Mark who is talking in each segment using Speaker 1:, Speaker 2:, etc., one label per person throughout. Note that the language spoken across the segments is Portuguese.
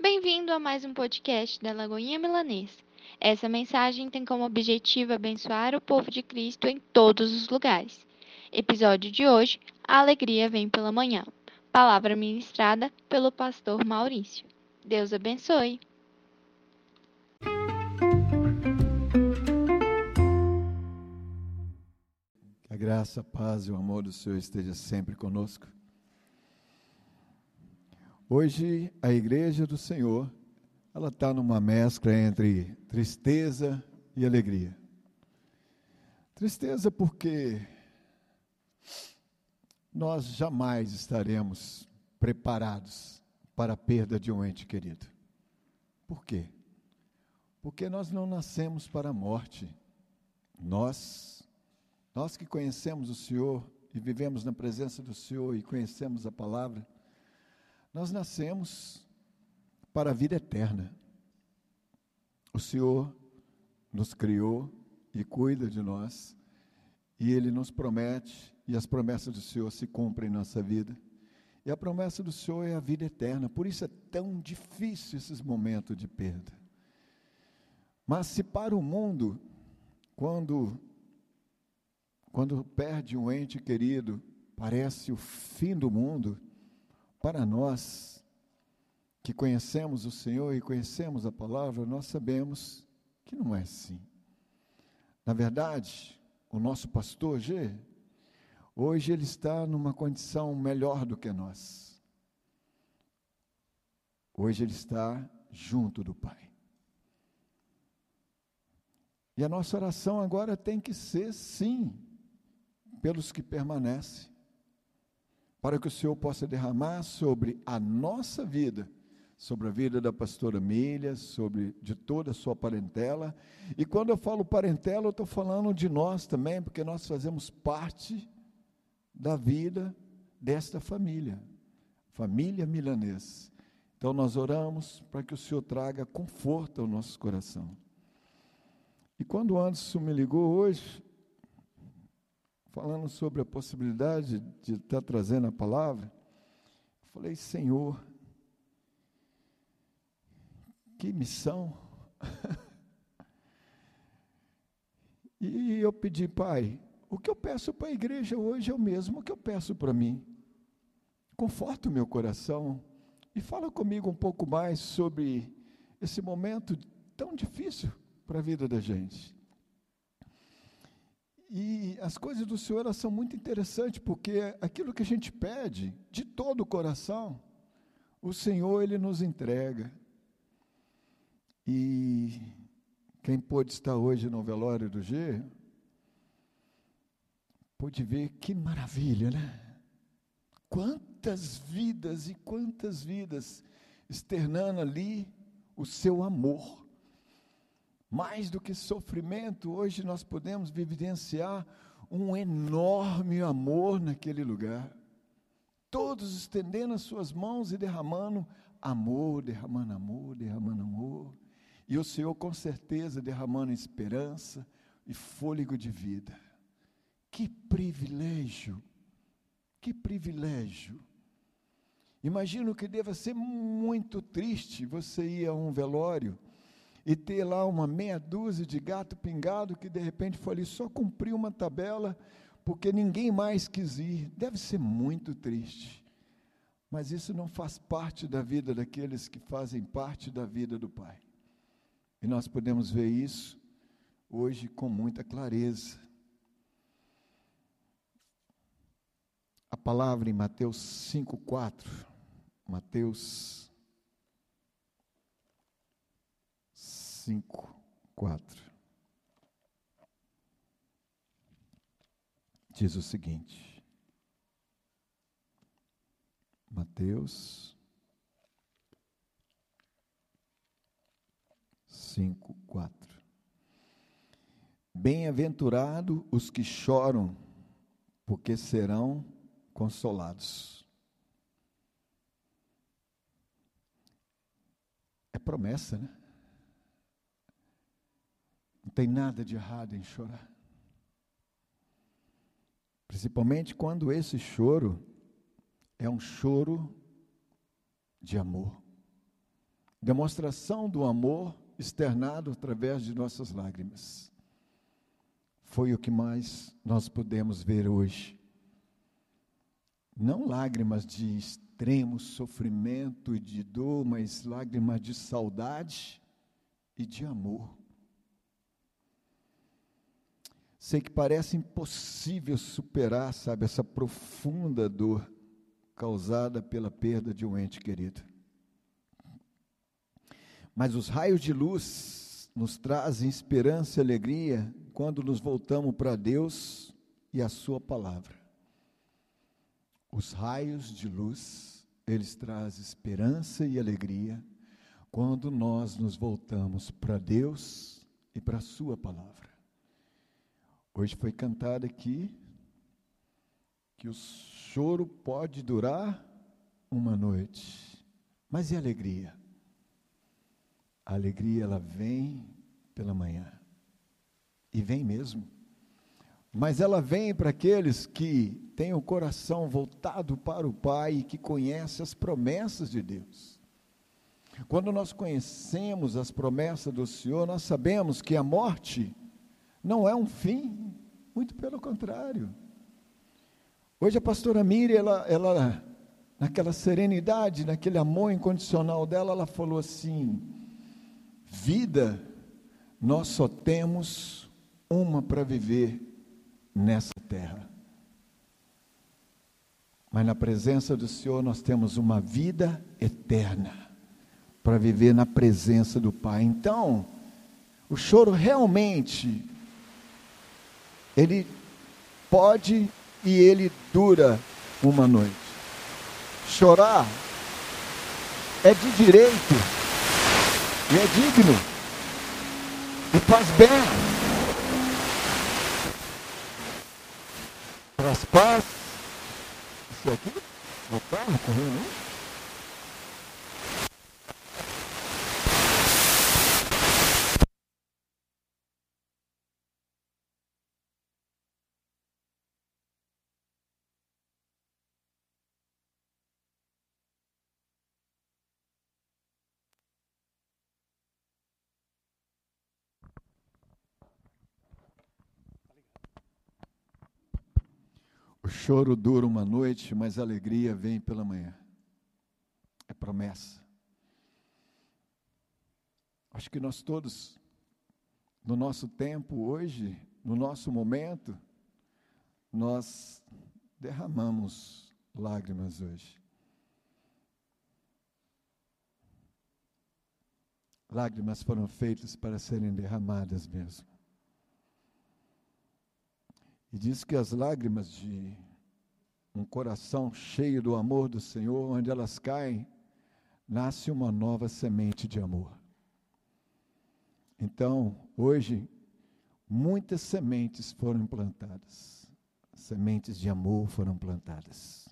Speaker 1: Bem-vindo a mais um podcast da Lagoinha Milanês. Essa mensagem tem como objetivo abençoar o povo de Cristo em todos os lugares. Episódio de hoje: A alegria vem pela manhã. Palavra ministrada pelo pastor Maurício. Deus abençoe.
Speaker 2: Que a graça, a paz e o amor do Senhor esteja sempre conosco. Hoje a igreja do Senhor, ela está numa mescla entre tristeza e alegria. Tristeza porque nós jamais estaremos preparados para a perda de um ente querido. Por quê? Porque nós não nascemos para a morte. Nós, nós que conhecemos o Senhor e vivemos na presença do Senhor e conhecemos a palavra, nós nascemos para a vida eterna. O Senhor nos criou e cuida de nós, e Ele nos promete, e as promessas do Senhor se cumprem em nossa vida. E a promessa do Senhor é a vida eterna, por isso é tão difícil esses momentos de perda. Mas se para o mundo, quando, quando perde um ente querido, parece o fim do mundo, para nós que conhecemos o Senhor e conhecemos a palavra, nós sabemos que não é assim. Na verdade, o nosso pastor G, hoje ele está numa condição melhor do que nós. Hoje ele está junto do Pai. E a nossa oração agora tem que ser sim, pelos que permanecem para que o Senhor possa derramar sobre a nossa vida, sobre a vida da pastora Milha, sobre de toda a sua parentela. E quando eu falo parentela, eu estou falando de nós também, porque nós fazemos parte da vida desta família, família milanês. Então nós oramos para que o Senhor traga conforto ao nosso coração. E quando o Anderson me ligou hoje, falando sobre a possibilidade de estar trazendo a palavra, falei, Senhor, que missão. e eu pedi, Pai, o que eu peço para a igreja hoje é o mesmo que eu peço para mim. Conforta o meu coração e fala comigo um pouco mais sobre esse momento tão difícil para a vida da gente. E as coisas do Senhor elas são muito interessantes, porque aquilo que a gente pede de todo o coração, o Senhor ele nos entrega. E quem pôde estar hoje no velório do G, pôde ver que maravilha, né? Quantas vidas e quantas vidas externando ali o seu amor mais do que sofrimento, hoje nós podemos vivenciar um enorme amor naquele lugar. Todos estendendo as suas mãos e derramando amor, derramando amor, derramando amor. E o Senhor, com certeza, derramando esperança e fôlego de vida. Que privilégio! Que privilégio! Imagino que deva ser muito triste você ir a um velório e ter lá uma meia dúzia de gato pingado que de repente foi ali só cumprir uma tabela porque ninguém mais quis ir. Deve ser muito triste. Mas isso não faz parte da vida daqueles que fazem parte da vida do Pai. E nós podemos ver isso hoje com muita clareza. A palavra em Mateus 5,4. Mateus 5, 4. Diz o seguinte, Mateus 5, 4. Bem-aventurado os que choram, porque serão consolados. É promessa, né? Não tem nada de errado em chorar. Principalmente quando esse choro é um choro de amor. demonstração do amor externado através de nossas lágrimas. Foi o que mais nós podemos ver hoje. Não lágrimas de extremo sofrimento e de dor, mas lágrimas de saudade e de amor. Sei que parece impossível superar, sabe, essa profunda dor causada pela perda de um ente querido. Mas os raios de luz nos trazem esperança e alegria quando nos voltamos para Deus e a Sua palavra. Os raios de luz, eles trazem esperança e alegria quando nós nos voltamos para Deus e para a Sua palavra. Hoje foi cantado aqui que o choro pode durar uma noite, mas e a alegria? A alegria ela vem pela manhã. E vem mesmo. Mas ela vem para aqueles que têm o coração voltado para o Pai e que conhecem as promessas de Deus. Quando nós conhecemos as promessas do Senhor, nós sabemos que a morte não é um fim, muito pelo contrário. Hoje a pastora Miriam, ela, ela, naquela serenidade, naquele amor incondicional dela, ela falou assim: Vida, nós só temos uma para viver nessa terra. Mas na presença do Senhor nós temos uma vida eterna para viver na presença do Pai. Então, o choro realmente ele pode e ele dura uma noite. Chorar é de direito e é digno e faz bem. Traz paz. Isso aqui? No carro correndo, hein? Choro dura uma noite, mas alegria vem pela manhã. É promessa. Acho que nós todos, no nosso tempo hoje, no nosso momento, nós derramamos lágrimas hoje. Lágrimas foram feitas para serem derramadas mesmo. E diz que as lágrimas de um coração cheio do amor do Senhor, onde elas caem, nasce uma nova semente de amor. Então, hoje, muitas sementes foram plantadas, sementes de amor foram plantadas.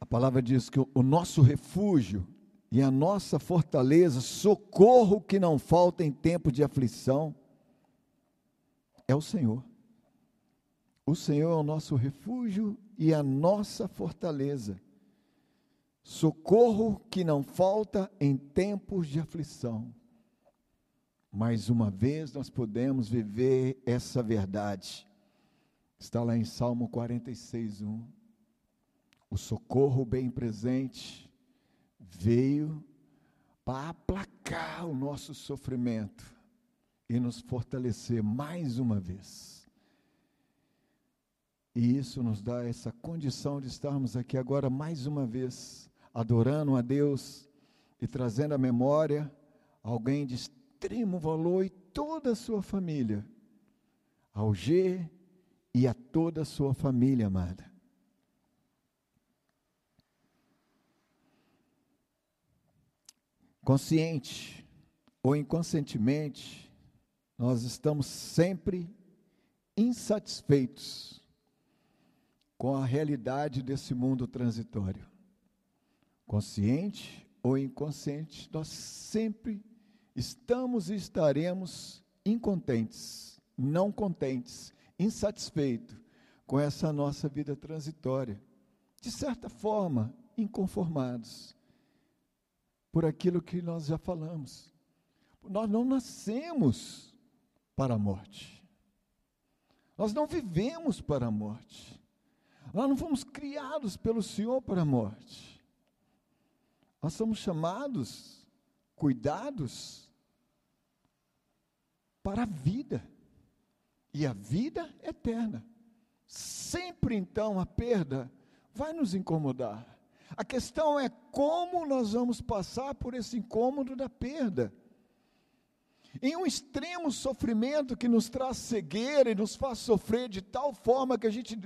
Speaker 2: A palavra diz que o nosso refúgio e a nossa fortaleza, socorro que não falta em tempo de aflição, é o Senhor. O Senhor é o nosso refúgio e a nossa fortaleza. Socorro que não falta em tempos de aflição. Mais uma vez nós podemos viver essa verdade. Está lá em Salmo 46, 1. O socorro bem presente veio para aplacar o nosso sofrimento e nos fortalecer mais uma vez. E isso nos dá essa condição de estarmos aqui agora mais uma vez, adorando a Deus e trazendo à memória alguém de extremo valor e toda a sua família, ao G e a toda a sua família amada. Consciente ou inconscientemente, nós estamos sempre insatisfeitos com a realidade desse mundo transitório. Consciente ou inconsciente, nós sempre estamos e estaremos incontentes, não contentes, insatisfeitos com essa nossa vida transitória. De certa forma, inconformados. por aquilo que nós já falamos. Nós não nascemos para a morte. Nós não vivemos para a morte. Nós não fomos criados pelo Senhor para a morte. Nós somos chamados, cuidados para a vida. E a vida eterna. Sempre então a perda vai nos incomodar. A questão é como nós vamos passar por esse incômodo da perda. Em um extremo sofrimento que nos traz cegueira e nos faz sofrer de tal forma que a gente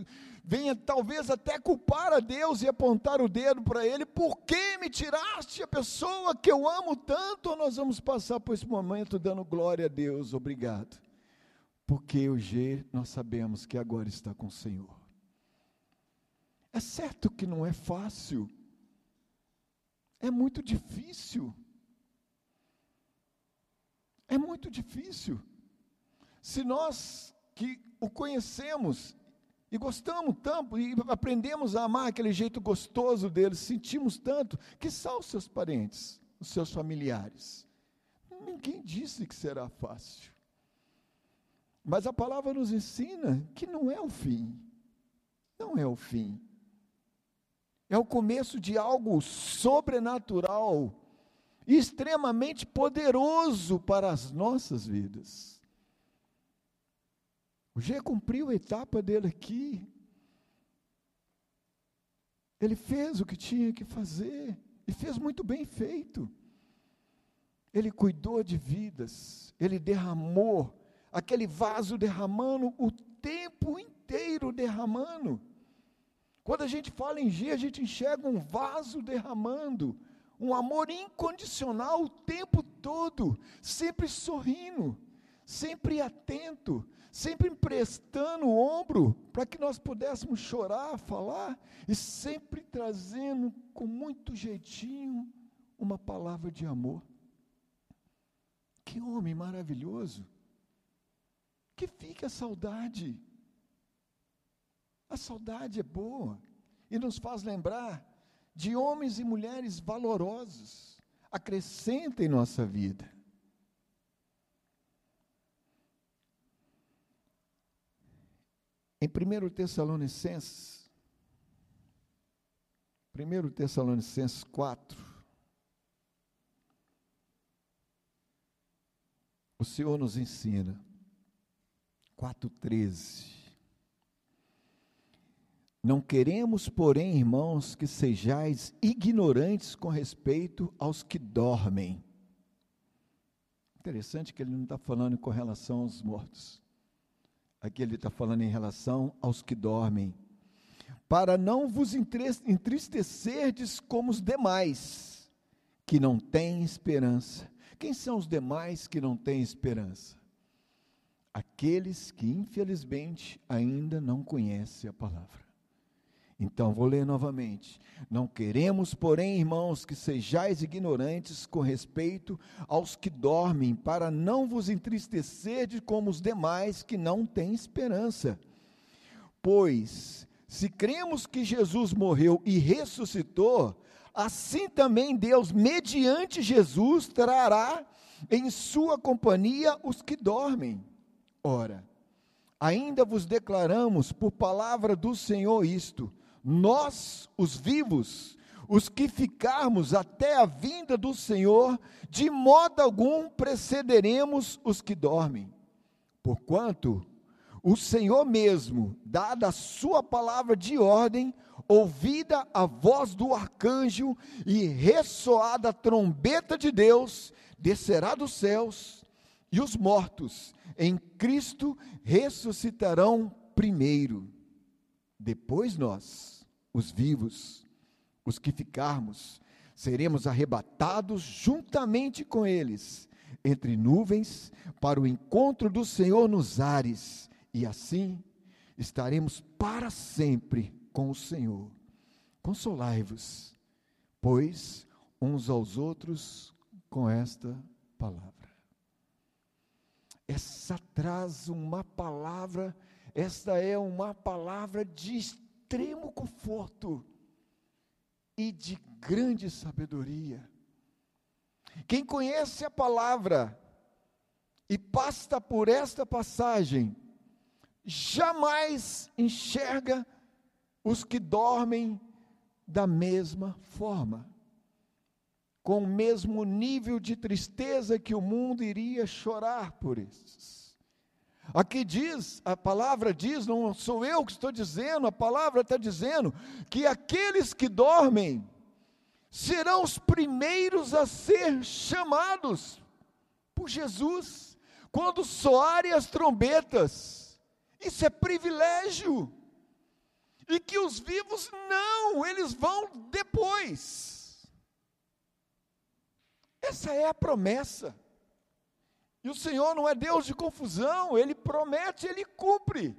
Speaker 2: venha talvez até culpar a Deus e apontar o dedo para Ele, por que me tiraste a pessoa que eu amo tanto? Ou nós vamos passar por esse momento dando glória a Deus, obrigado, porque o G nós sabemos que agora está com o Senhor. É certo que não é fácil, é muito difícil. É muito difícil. Se nós que o conhecemos e gostamos tanto e aprendemos a amar aquele jeito gostoso dele, sentimos tanto, que são os seus parentes, os seus familiares. Ninguém disse que será fácil. Mas a palavra nos ensina que não é o fim. Não é o fim. É o começo de algo sobrenatural, extremamente poderoso para as nossas vidas. O G cumpriu a etapa dele aqui. Ele fez o que tinha que fazer, e fez muito bem feito. Ele cuidou de vidas, ele derramou, aquele vaso derramando, o tempo inteiro derramando. Quando a gente fala em G, a gente enxerga um vaso derramando, um amor incondicional o tempo todo, sempre sorrindo, sempre atento, sempre emprestando o ombro para que nós pudéssemos chorar, falar e sempre trazendo com muito jeitinho uma palavra de amor. Que homem maravilhoso! Que fica a saudade a saudade é boa e nos faz lembrar de homens e mulheres valorosos, acrescenta em nossa vida. Em 1 Tessalonicenses, 1 Tessalonicenses 4, o Senhor nos ensina, 4,13. Não queremos, porém, irmãos, que sejais ignorantes com respeito aos que dormem. Interessante que ele não está falando com relação aos mortos. Aqui ele está falando em relação aos que dormem. Para não vos entristecerdes como os demais, que não têm esperança. Quem são os demais que não têm esperança? Aqueles que, infelizmente, ainda não conhecem a palavra. Então, vou ler novamente. Não queremos, porém, irmãos, que sejais ignorantes com respeito aos que dormem, para não vos entristecer de como os demais que não têm esperança. Pois, se cremos que Jesus morreu e ressuscitou, assim também Deus, mediante Jesus, trará em sua companhia os que dormem. Ora, ainda vos declaramos por palavra do Senhor isto nós, os vivos, os que ficarmos até a vinda do Senhor, de modo algum precederemos os que dormem. Porquanto o Senhor mesmo, dada a sua palavra de ordem, ouvida a voz do arcanjo e ressoada a trombeta de Deus, descerá dos céus, e os mortos em Cristo ressuscitarão primeiro. Depois nós os vivos, os que ficarmos, seremos arrebatados juntamente com eles, entre nuvens, para o encontro do Senhor nos ares, e assim estaremos para sempre com o Senhor. Consolai-vos, pois, uns aos outros com esta palavra. Essa traz uma palavra, esta é uma palavra de extremo conforto e de grande sabedoria. Quem conhece a palavra e passa por esta passagem, jamais enxerga os que dormem da mesma forma, com o mesmo nível de tristeza que o mundo iria chorar por esses. Aqui diz, a palavra diz, não sou eu que estou dizendo, a palavra está dizendo que aqueles que dormem serão os primeiros a ser chamados por Jesus, quando soarem as trombetas. Isso é privilégio. E que os vivos não, eles vão depois. Essa é a promessa. E o Senhor não é Deus de confusão, Ele promete, Ele cumpre.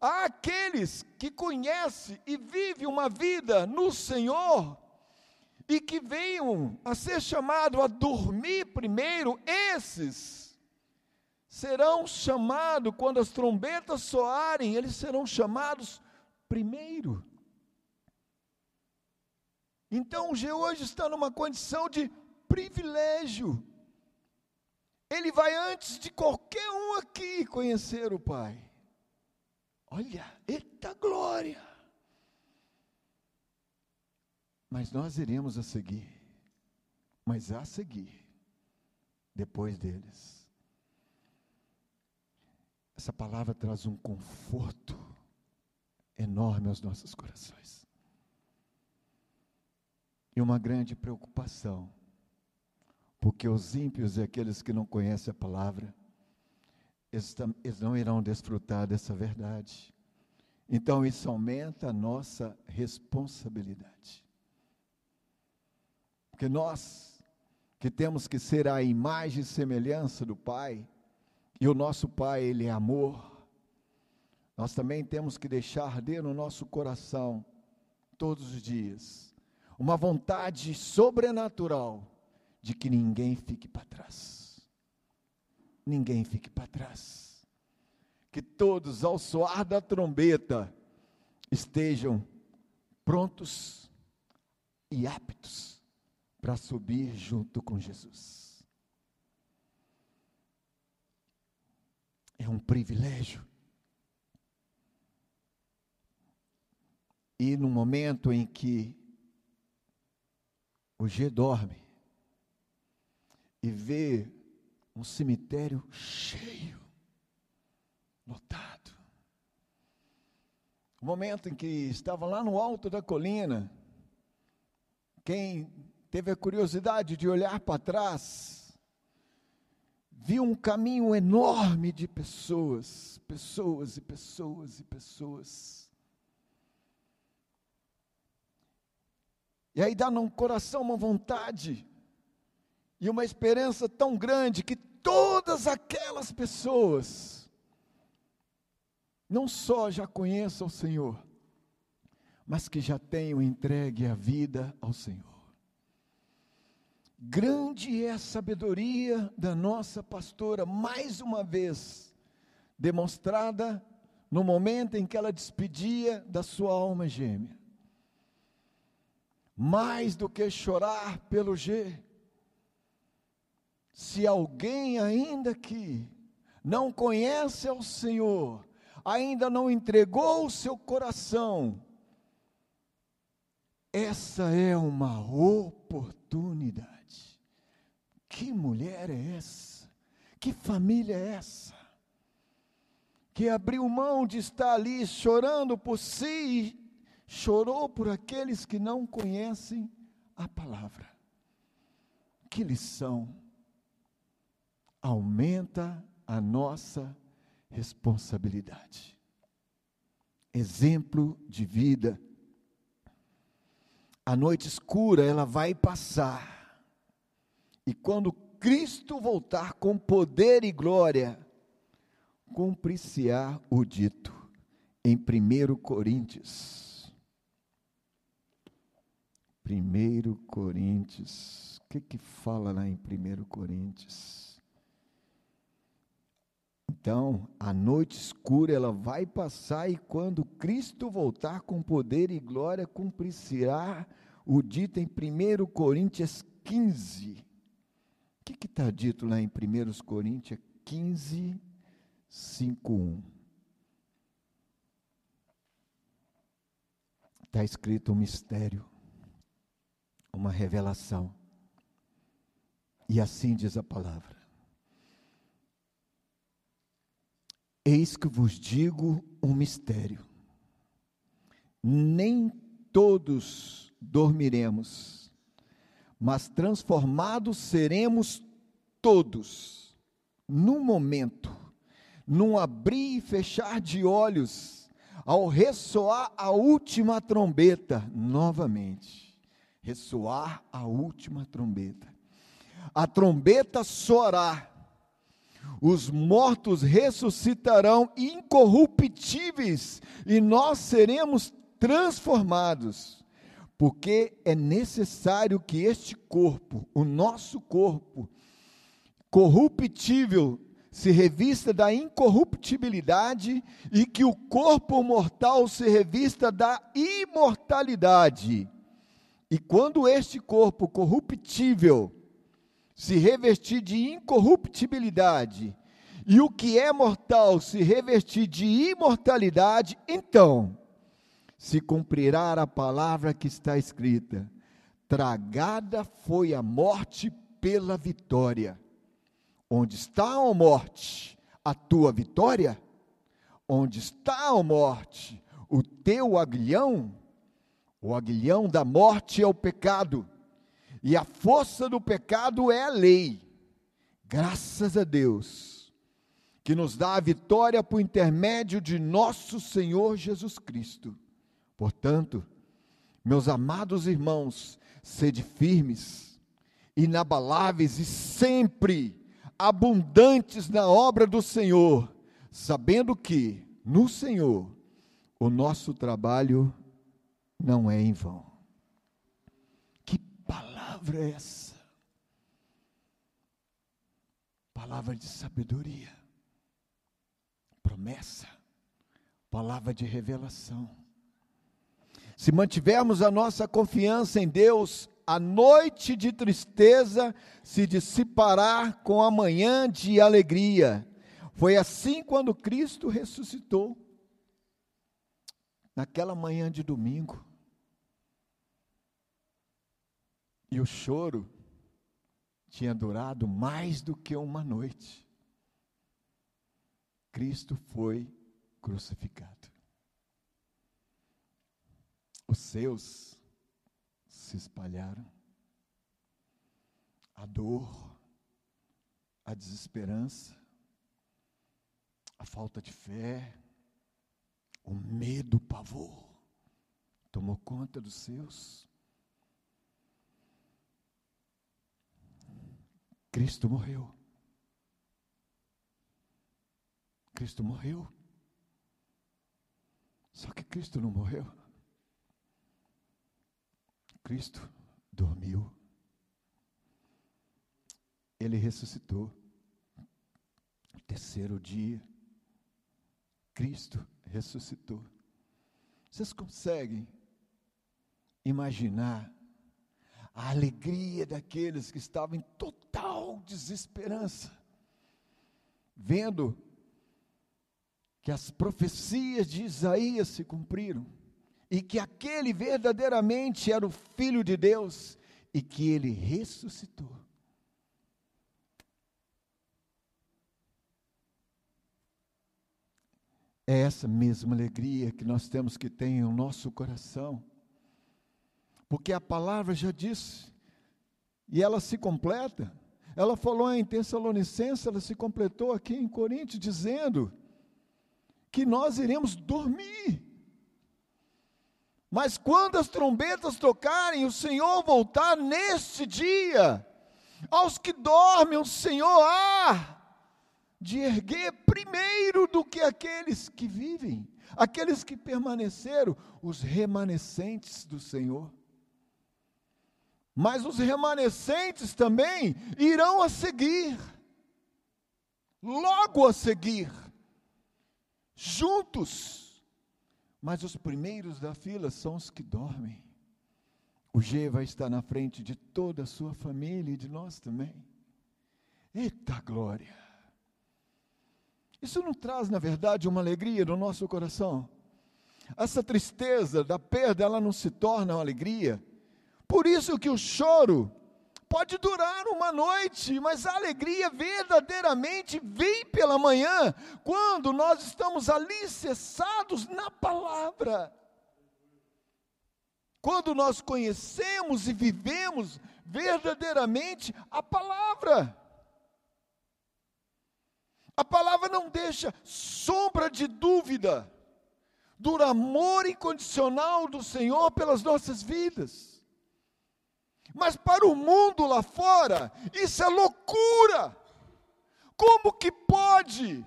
Speaker 2: Há aqueles que conhecem e vivem uma vida no Senhor, e que venham a ser chamados a dormir primeiro, esses serão chamados, quando as trombetas soarem, eles serão chamados primeiro. Então hoje está numa condição de privilégio. Ele vai antes de qualquer um aqui conhecer o Pai. Olha, eita glória! Mas nós iremos a seguir, mas a seguir, depois deles. Essa palavra traz um conforto enorme aos nossos corações. E uma grande preocupação, porque os ímpios e aqueles que não conhecem a palavra, eles não irão desfrutar dessa verdade. Então isso aumenta a nossa responsabilidade. Porque nós, que temos que ser a imagem e semelhança do Pai, e o nosso Pai, Ele é amor, nós também temos que deixar arder no nosso coração, todos os dias, uma vontade sobrenatural de que ninguém fique para trás. Ninguém fique para trás. Que todos, ao soar da trombeta, estejam prontos e aptos para subir junto com Jesus. É um privilégio. E no momento em que o G dorme e vê um cemitério cheio, lotado. O momento em que estava lá no alto da colina, quem teve a curiosidade de olhar para trás, viu um caminho enorme de pessoas, pessoas e pessoas e pessoas. E aí dá no coração uma vontade e uma esperança tão grande que todas aquelas pessoas não só já conheçam o Senhor, mas que já tenham entregue a vida ao Senhor. Grande é a sabedoria da nossa pastora, mais uma vez, demonstrada no momento em que ela despedia da sua alma gêmea. Mais do que chorar pelo G, se alguém ainda aqui não conhece ao Senhor, ainda não entregou o seu coração, essa é uma oportunidade. Que mulher é essa? Que família é essa? Que abriu mão de estar ali chorando por si chorou por aqueles que não conhecem a palavra. Que lição! Aumenta a nossa responsabilidade. Exemplo de vida. A noite escura, ela vai passar e quando Cristo voltar com poder e glória, cumprir-se-á o dito em 1 Coríntios. 1 Coríntios, o que que fala lá em 1 Coríntios? Então, a noite escura ela vai passar e quando Cristo voltar com poder e glória, cumprir-se-á o dito em 1 Coríntios 15, que está dito lá em 1 Coríntios 15, 5, 1? Está escrito um mistério, uma revelação. E assim diz a palavra. Eis que vos digo um mistério. Nem todos dormiremos, mas transformados seremos todos, num momento, num abrir e fechar de olhos, ao ressoar a última trombeta, novamente, ressoar a última trombeta. A trombeta soará, os mortos ressuscitarão incorruptíveis e nós seremos transformados, porque é necessário que este corpo, o nosso corpo, corruptível, se revista da incorruptibilidade e que o corpo mortal se revista da imortalidade. E quando este corpo corruptível se revestir de incorruptibilidade e o que é mortal se revestir de imortalidade, então se cumprirá a palavra que está escrita: tragada foi a morte pela vitória. Onde está a morte, a tua vitória? Onde está a morte, o teu aguilhão? O aguilhão da morte é o pecado, e a força do pecado é a lei. Graças a Deus, que nos dá a vitória por intermédio de nosso Senhor Jesus Cristo. Portanto, meus amados irmãos, sede firmes, inabaláveis e sempre abundantes na obra do Senhor, sabendo que no Senhor o nosso trabalho não é em vão. Palavra é essa? Palavra de sabedoria, promessa, palavra de revelação. Se mantivermos a nossa confiança em Deus, a noite de tristeza se dissipará com a manhã de alegria. Foi assim quando Cristo ressuscitou, naquela manhã de domingo. E o choro tinha durado mais do que uma noite. Cristo foi crucificado. Os seus se espalharam. A dor, a desesperança, a falta de fé, o medo, o pavor, tomou conta dos seus. Cristo morreu. Cristo morreu. Só que Cristo não morreu. Cristo dormiu. Ele ressuscitou. Terceiro dia, Cristo ressuscitou. Vocês conseguem imaginar a alegria daqueles que estavam em total desesperança, vendo que as profecias de Isaías se cumpriram? e que aquele verdadeiramente era o Filho de Deus e que ele ressuscitou. É essa mesma alegria que nós temos que ter em nosso coração, porque a palavra já disse, e ela se completa. Ela falou em Tessalonicenses, ela se completou aqui em Coríntios, dizendo que nós iremos dormir mas quando as trombetas tocarem, o Senhor voltar neste dia, aos que dormem, o Senhor há de erguer primeiro do que aqueles que vivem, aqueles que permaneceram, os remanescentes do Senhor. Mas os remanescentes também irão a seguir, logo a seguir, juntos mas os primeiros da fila são os que dormem. O G vai estar na frente de toda a sua família e de nós também. Eita glória! Isso não traz, na verdade, uma alegria no nosso coração? Essa tristeza da perda, ela não se torna uma alegria. Por isso que o choro pode durar uma noite, mas a alegria verdadeiramente vem pela manhã, quando nós estamos alicerçados na palavra. Quando nós conhecemos e vivemos verdadeiramente a palavra. A palavra não deixa sombra de dúvida do amor incondicional do Senhor pelas nossas vidas. Mas para o mundo lá fora, isso é loucura. Como que pode?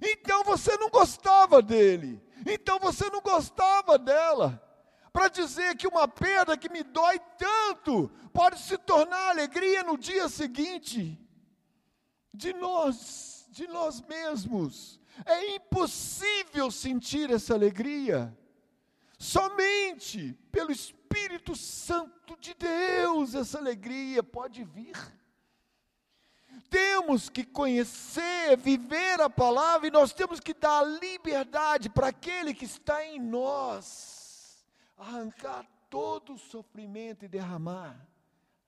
Speaker 2: Então você não gostava dele. Então você não gostava dela. Para dizer que uma perda que me dói tanto pode se tornar alegria no dia seguinte. De nós, de nós mesmos. É impossível sentir essa alegria. Somente pelo Espírito Santo de Deus essa alegria pode vir. Temos que conhecer, viver a palavra e nós temos que dar liberdade para aquele que está em nós, arrancar todo o sofrimento e derramar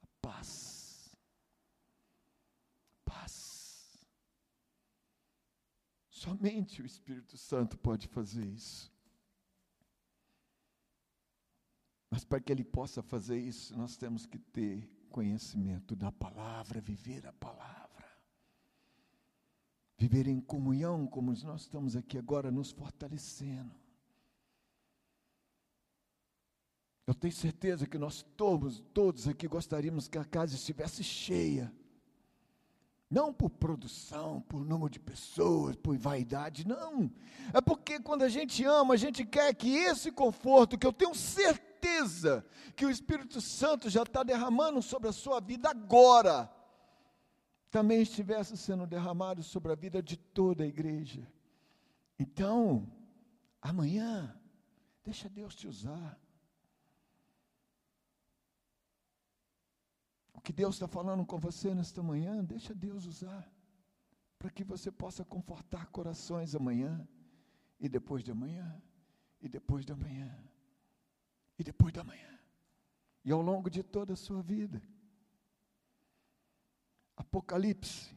Speaker 2: a paz. Paz. Somente o Espírito Santo pode fazer isso. Mas para que ele possa fazer isso, nós temos que ter conhecimento da palavra, viver a palavra. Viver em comunhão, como nós estamos aqui agora, nos fortalecendo. Eu tenho certeza que nós todos, todos aqui gostaríamos que a casa estivesse cheia. Não por produção, por número de pessoas, por vaidade, não. É porque quando a gente ama, a gente quer que esse conforto, que eu tenho certeza, certeza que o Espírito Santo já está derramando sobre a sua vida agora, também estivesse sendo derramado sobre a vida de toda a igreja. Então, amanhã, deixa Deus te usar. O que Deus está falando com você nesta manhã, deixa Deus usar, para que você possa confortar corações amanhã, e depois de amanhã, e depois de amanhã e depois da manhã. E ao longo de toda a sua vida. Apocalipse.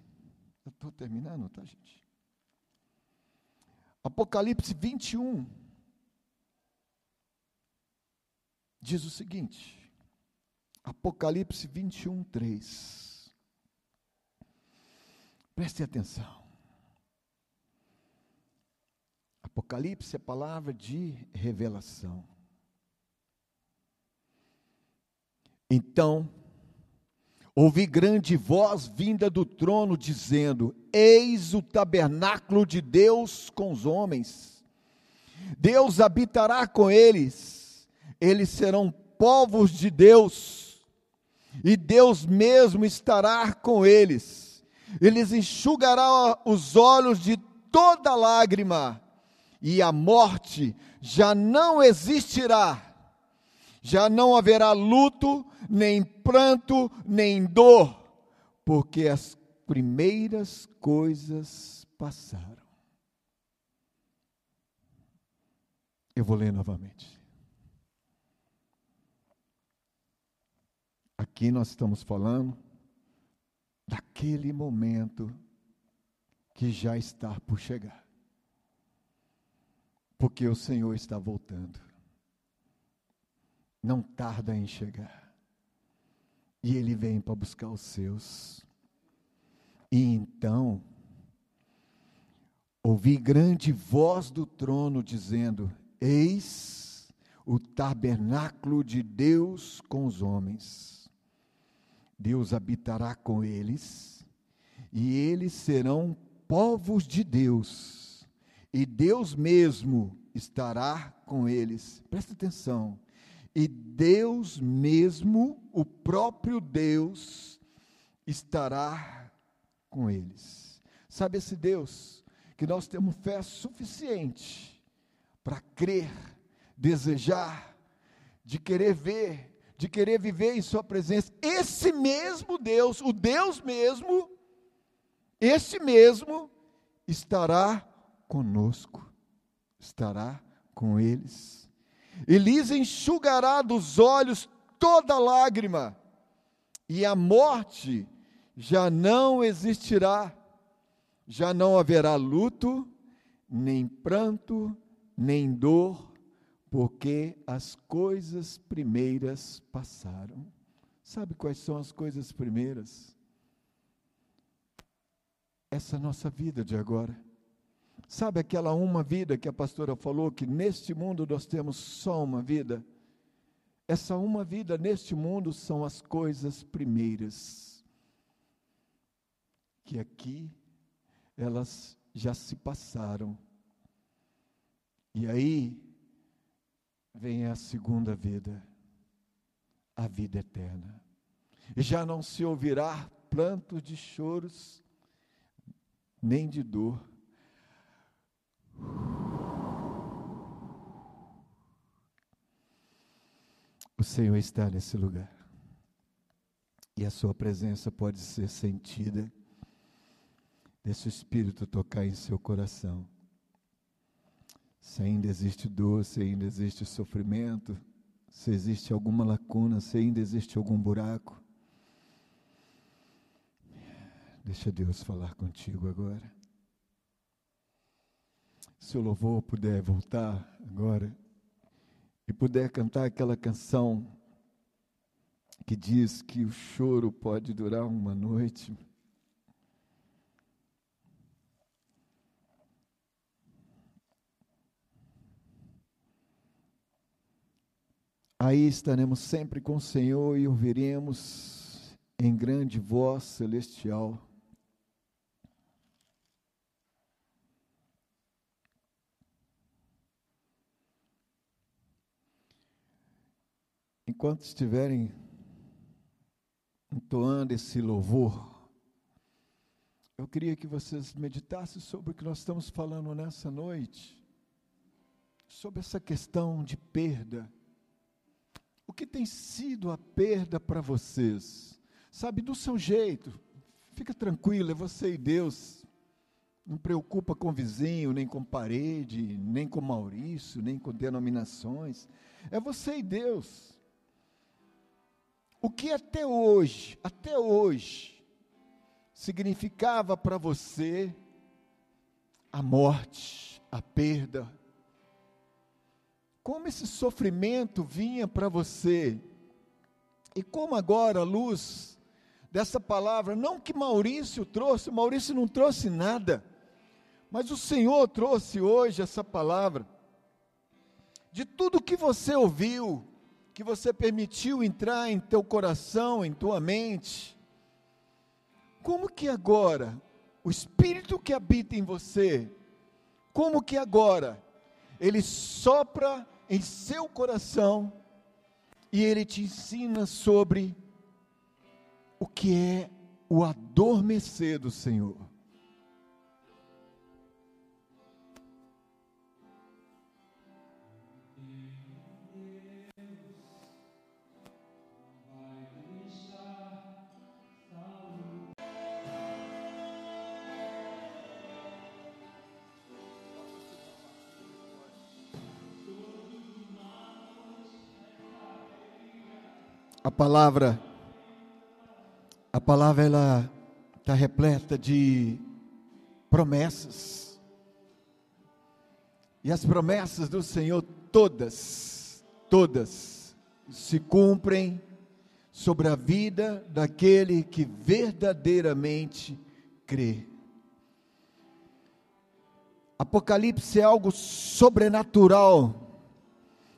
Speaker 2: Eu estou terminando, tá, gente? Apocalipse 21. Diz o seguinte. Apocalipse 21, 3. Preste atenção. Apocalipse é palavra de revelação. Então, ouvi grande voz vinda do trono dizendo: Eis o tabernáculo de Deus com os homens. Deus habitará com eles. Eles serão povos de Deus. E Deus mesmo estará com eles. Eles enxugará os olhos de toda lágrima, e a morte já não existirá. Já não haverá luto, nem pranto, nem dor, porque as primeiras coisas passaram. Eu vou ler novamente. Aqui nós estamos falando daquele momento que já está por chegar. Porque o Senhor está voltando. Não tarda em chegar. E ele vem para buscar os seus. E então, ouvi grande voz do trono dizendo: Eis o tabernáculo de Deus com os homens. Deus habitará com eles, e eles serão povos de Deus, e Deus mesmo estará com eles. Presta atenção e Deus mesmo, o próprio Deus, estará com eles. Sabe esse Deus que nós temos fé suficiente para crer, desejar, de querer ver, de querer viver em Sua presença. Esse mesmo Deus, o Deus mesmo, esse mesmo estará conosco, estará com eles. E lhes enxugará dos olhos toda lágrima, e a morte já não existirá, já não haverá luto, nem pranto, nem dor, porque as coisas primeiras passaram. Sabe quais são as coisas primeiras? Essa nossa vida de agora. Sabe aquela uma vida que a pastora falou que neste mundo nós temos só uma vida? Essa uma vida neste mundo são as coisas primeiras. Que aqui elas já se passaram. E aí vem a segunda vida, a vida eterna. E já não se ouvirá planto de choros, nem de dor o Senhor está nesse lugar. E a sua presença pode ser sentida. Deixa o Espírito tocar em seu coração. Se ainda existe dor, se ainda existe sofrimento, se existe alguma lacuna, se ainda existe algum buraco, deixa Deus falar contigo agora. Se o louvor puder voltar agora e puder cantar aquela canção que diz que o choro pode durar uma noite. Aí estaremos sempre com o Senhor e ouviremos em grande voz celestial enquanto estiverem entoando esse louvor, eu queria que vocês meditassem sobre o que nós estamos falando nessa noite, sobre essa questão de perda. O que tem sido a perda para vocês? Sabe, do seu jeito, fica tranquilo, é você e Deus. Não preocupa com vizinho, nem com parede, nem com Maurício, nem com denominações. É você e Deus. O que até hoje, até hoje, significava para você a morte, a perda, como esse sofrimento vinha para você, e como agora a luz dessa palavra, não que Maurício trouxe, Maurício não trouxe nada, mas o Senhor trouxe hoje essa palavra, de tudo que você ouviu, que você permitiu entrar em teu coração, em tua mente, como que agora o espírito que habita em você, como que agora ele sopra em seu coração e ele te ensina sobre o que é o adormecer do Senhor. A palavra, a palavra ela está repleta de promessas. E as promessas do Senhor, todas, todas, se cumprem sobre a vida daquele que verdadeiramente crê. Apocalipse é algo sobrenatural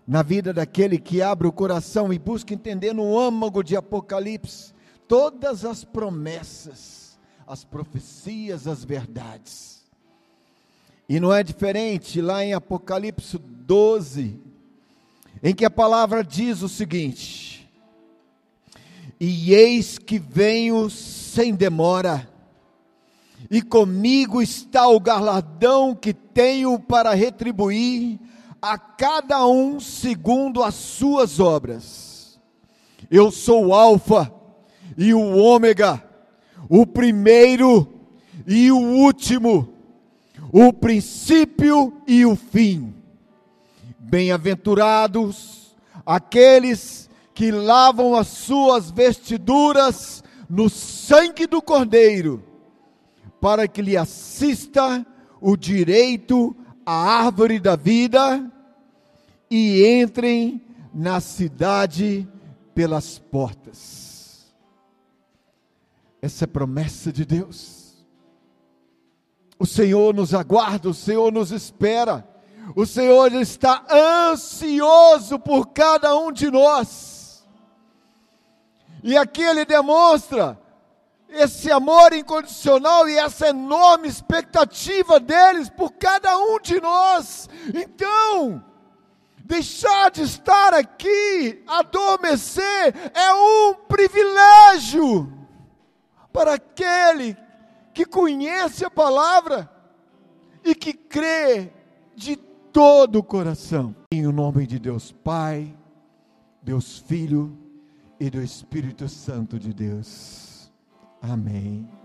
Speaker 2: na vida daquele que abre o coração e busca entender no âmago de Apocalipse todas as promessas, as profecias, as verdades. E não é diferente lá em Apocalipse 12, em que a palavra diz o seguinte: E eis que venho sem demora, e comigo está o galardão que tenho para retribuir a cada um segundo as suas obras. Eu sou o Alfa e o Ômega, o primeiro e o último, o princípio e o fim. Bem-aventurados aqueles que lavam as suas vestiduras no sangue do Cordeiro, para que lhe assista o direito à árvore da vida e entrem na cidade pelas portas. Essa é promessa de Deus. O Senhor nos aguarda, o Senhor nos espera. O Senhor está ansioso por cada um de nós. E aqui ele demonstra esse amor incondicional e essa enorme expectativa deles por cada um de nós. Então, deixar de estar aqui, adormecer, é um privilégio para aquele que conhece a palavra e que crê de todo o coração. Em o nome de Deus Pai, Deus Filho e do Espírito Santo de Deus. Amém.